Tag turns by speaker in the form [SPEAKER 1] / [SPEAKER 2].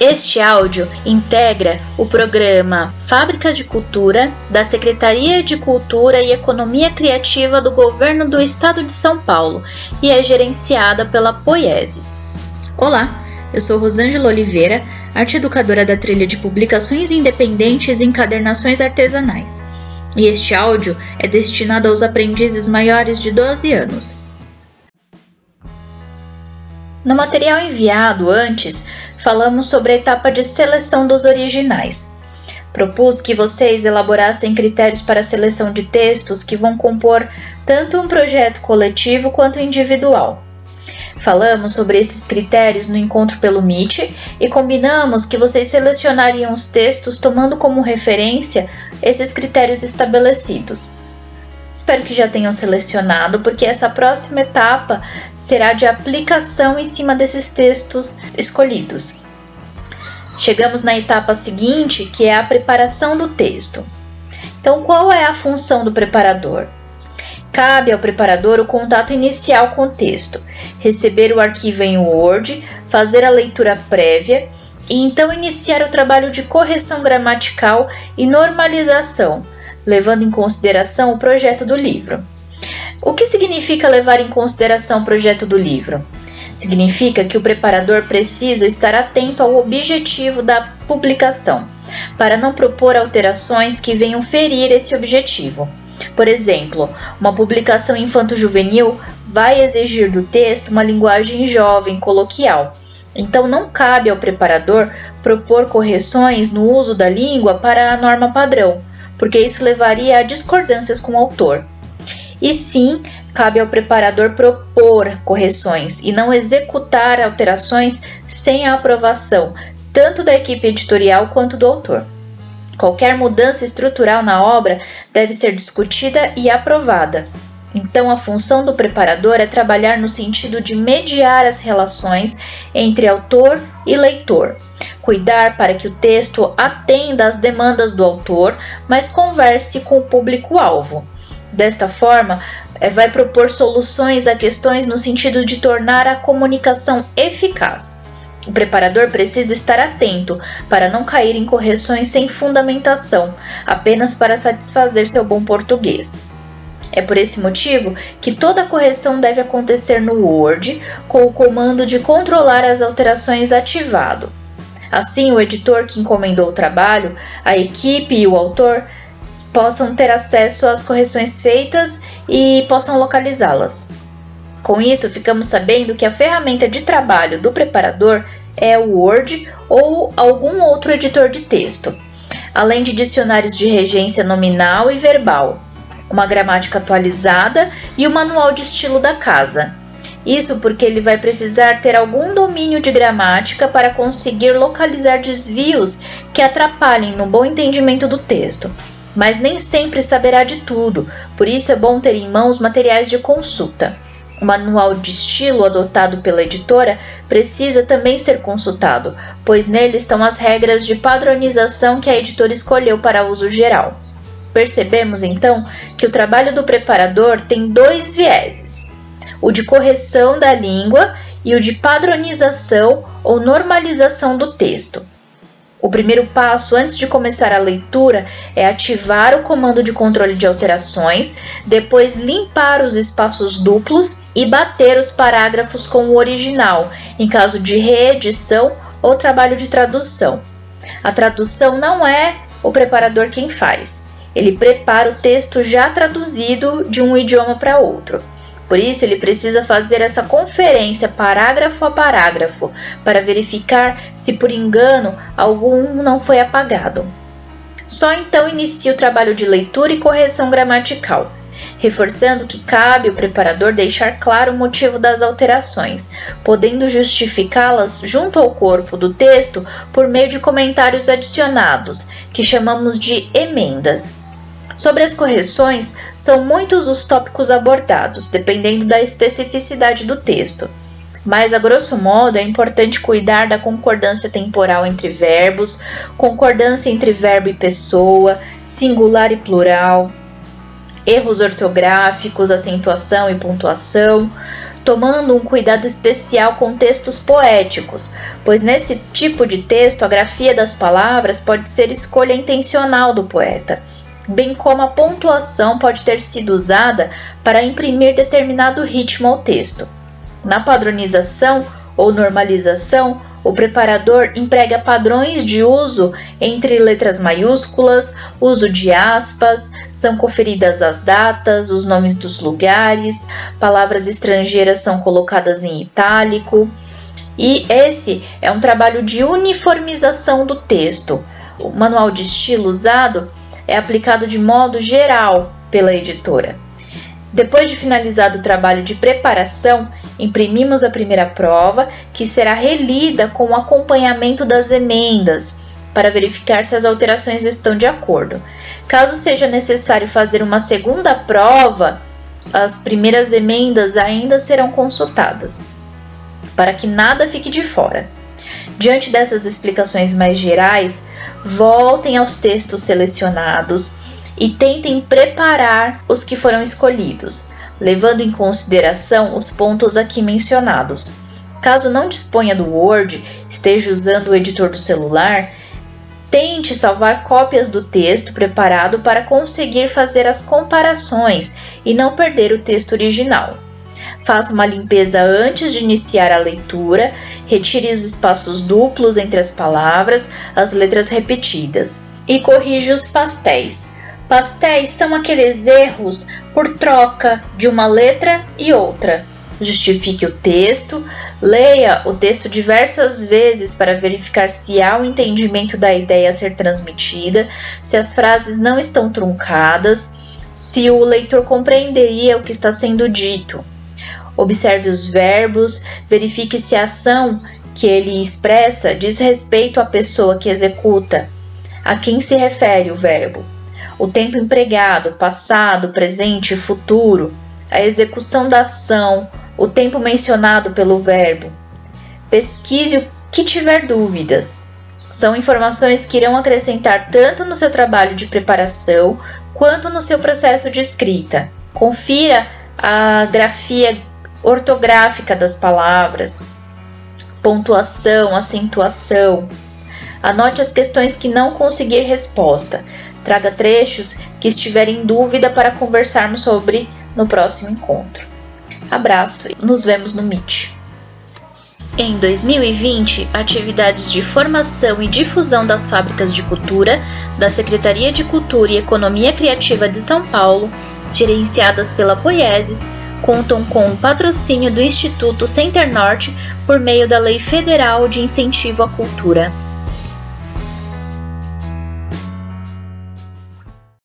[SPEAKER 1] Este áudio integra o programa Fábrica de Cultura da Secretaria de Cultura e Economia Criativa do Governo do Estado de São Paulo e é gerenciada pela Poieses. Olá, eu sou Rosângela Oliveira, arte educadora da trilha de publicações independentes e encadernações artesanais. E este áudio é destinado aos aprendizes maiores de 12 anos. No material enviado antes, falamos sobre a etapa de seleção dos originais. Propus que vocês elaborassem critérios para a seleção de textos que vão compor tanto um projeto coletivo quanto individual. Falamos sobre esses critérios no encontro pelo Meet e combinamos que vocês selecionariam os textos tomando como referência esses critérios estabelecidos. Espero que já tenham selecionado, porque essa próxima etapa será de aplicação em cima desses textos escolhidos. Chegamos na etapa seguinte, que é a preparação do texto. Então, qual é a função do preparador? Cabe ao preparador o contato inicial com o texto, receber o arquivo em Word, fazer a leitura prévia e então iniciar o trabalho de correção gramatical e normalização levando em consideração o projeto do livro. O que significa levar em consideração o projeto do livro? Significa que o preparador precisa estar atento ao objetivo da publicação, para não propor alterações que venham ferir esse objetivo. Por exemplo, uma publicação infanto-juvenil vai exigir do texto uma linguagem jovem, coloquial. Então, não cabe ao preparador propor correções no uso da língua para a norma padrão, porque isso levaria a discordâncias com o autor. E sim, cabe ao preparador propor correções e não executar alterações sem a aprovação tanto da equipe editorial quanto do autor. Qualquer mudança estrutural na obra deve ser discutida e aprovada. Então, a função do preparador é trabalhar no sentido de mediar as relações entre autor e leitor, cuidar para que o texto atenda às demandas do autor, mas converse com o público-alvo. Desta forma, eh, vai propor soluções a questões no sentido de tornar a comunicação eficaz. O preparador precisa estar atento para não cair em correções sem fundamentação, apenas para satisfazer seu bom português. É por esse motivo que toda correção deve acontecer no Word com o comando de controlar as alterações ativado. Assim, o editor que encomendou o trabalho, a equipe e o autor possam ter acesso às correções feitas e possam localizá-las. Com isso, ficamos sabendo que a ferramenta de trabalho do preparador é o Word ou algum outro editor de texto, além de dicionários de regência nominal e verbal, uma gramática atualizada e o manual de estilo da casa. Isso porque ele vai precisar ter algum domínio de gramática para conseguir localizar desvios que atrapalhem no bom entendimento do texto. Mas nem sempre saberá de tudo, por isso é bom ter em mãos materiais de consulta. O manual de estilo adotado pela editora precisa também ser consultado, pois nele estão as regras de padronização que a editora escolheu para uso geral. Percebemos então que o trabalho do preparador tem dois vieses o de correção da língua e o de padronização ou normalização do texto. O primeiro passo antes de começar a leitura é ativar o comando de controle de alterações, depois limpar os espaços duplos e bater os parágrafos com o original, em caso de reedição ou trabalho de tradução. A tradução não é o preparador quem faz, ele prepara o texto já traduzido de um idioma para outro. Por isso, ele precisa fazer essa conferência parágrafo a parágrafo para verificar se por engano algum não foi apagado. Só então inicia o trabalho de leitura e correção gramatical, reforçando que cabe ao preparador deixar claro o motivo das alterações, podendo justificá-las junto ao corpo do texto por meio de comentários adicionados, que chamamos de emendas. Sobre as correções, são muitos os tópicos abordados, dependendo da especificidade do texto. Mas, a grosso modo, é importante cuidar da concordância temporal entre verbos, concordância entre verbo e pessoa, singular e plural, erros ortográficos, acentuação e pontuação, tomando um cuidado especial com textos poéticos, pois nesse tipo de texto a grafia das palavras pode ser escolha intencional do poeta, bem como a pontuação pode ter sido usada para imprimir determinado ritmo ao texto. Na padronização ou normalização, o preparador emprega padrões de uso entre letras maiúsculas, uso de aspas, são conferidas as datas, os nomes dos lugares, palavras estrangeiras são colocadas em itálico. E esse é um trabalho de uniformização do texto. O manual de estilo usado é aplicado de modo geral pela editora. Depois de finalizado o trabalho de preparação, imprimimos a primeira prova, que será relida com o acompanhamento das emendas, para verificar se as alterações estão de acordo. Caso seja necessário fazer uma segunda prova, as primeiras emendas ainda serão consultadas, para que nada fique de fora. Diante dessas explicações mais gerais, voltem aos textos selecionados e tentem preparar os que foram escolhidos, levando em consideração os pontos aqui mencionados. Caso não disponha do Word, esteja usando o editor do celular, tente salvar cópias do texto preparado para conseguir fazer as comparações e não perder o texto original. Faça uma limpeza antes de iniciar a leitura, retire os espaços duplos entre as palavras, as letras repetidas e corrija os pastéis. Pastéis são aqueles erros por troca de uma letra e outra. Justifique o texto, leia o texto diversas vezes para verificar se há o um entendimento da ideia a ser transmitida, se as frases não estão truncadas, se o leitor compreenderia o que está sendo dito. Observe os verbos, verifique se a ação que ele expressa diz respeito à pessoa que executa, a quem se refere o verbo o tempo empregado, passado, presente e futuro, a execução da ação, o tempo mencionado pelo verbo. Pesquise o que tiver dúvidas. São informações que irão acrescentar tanto no seu trabalho de preparação quanto no seu processo de escrita. Confira a grafia ortográfica das palavras, pontuação, acentuação. Anote as questões que não conseguir resposta. Traga trechos que estiverem em dúvida para conversarmos sobre no próximo encontro. Abraço e nos vemos no Meet. Em 2020, atividades de formação e difusão das fábricas de cultura da Secretaria de Cultura e Economia Criativa de São Paulo, gerenciadas pela Poieses, contam com o patrocínio do Instituto Center Norte por meio da Lei Federal de Incentivo à Cultura.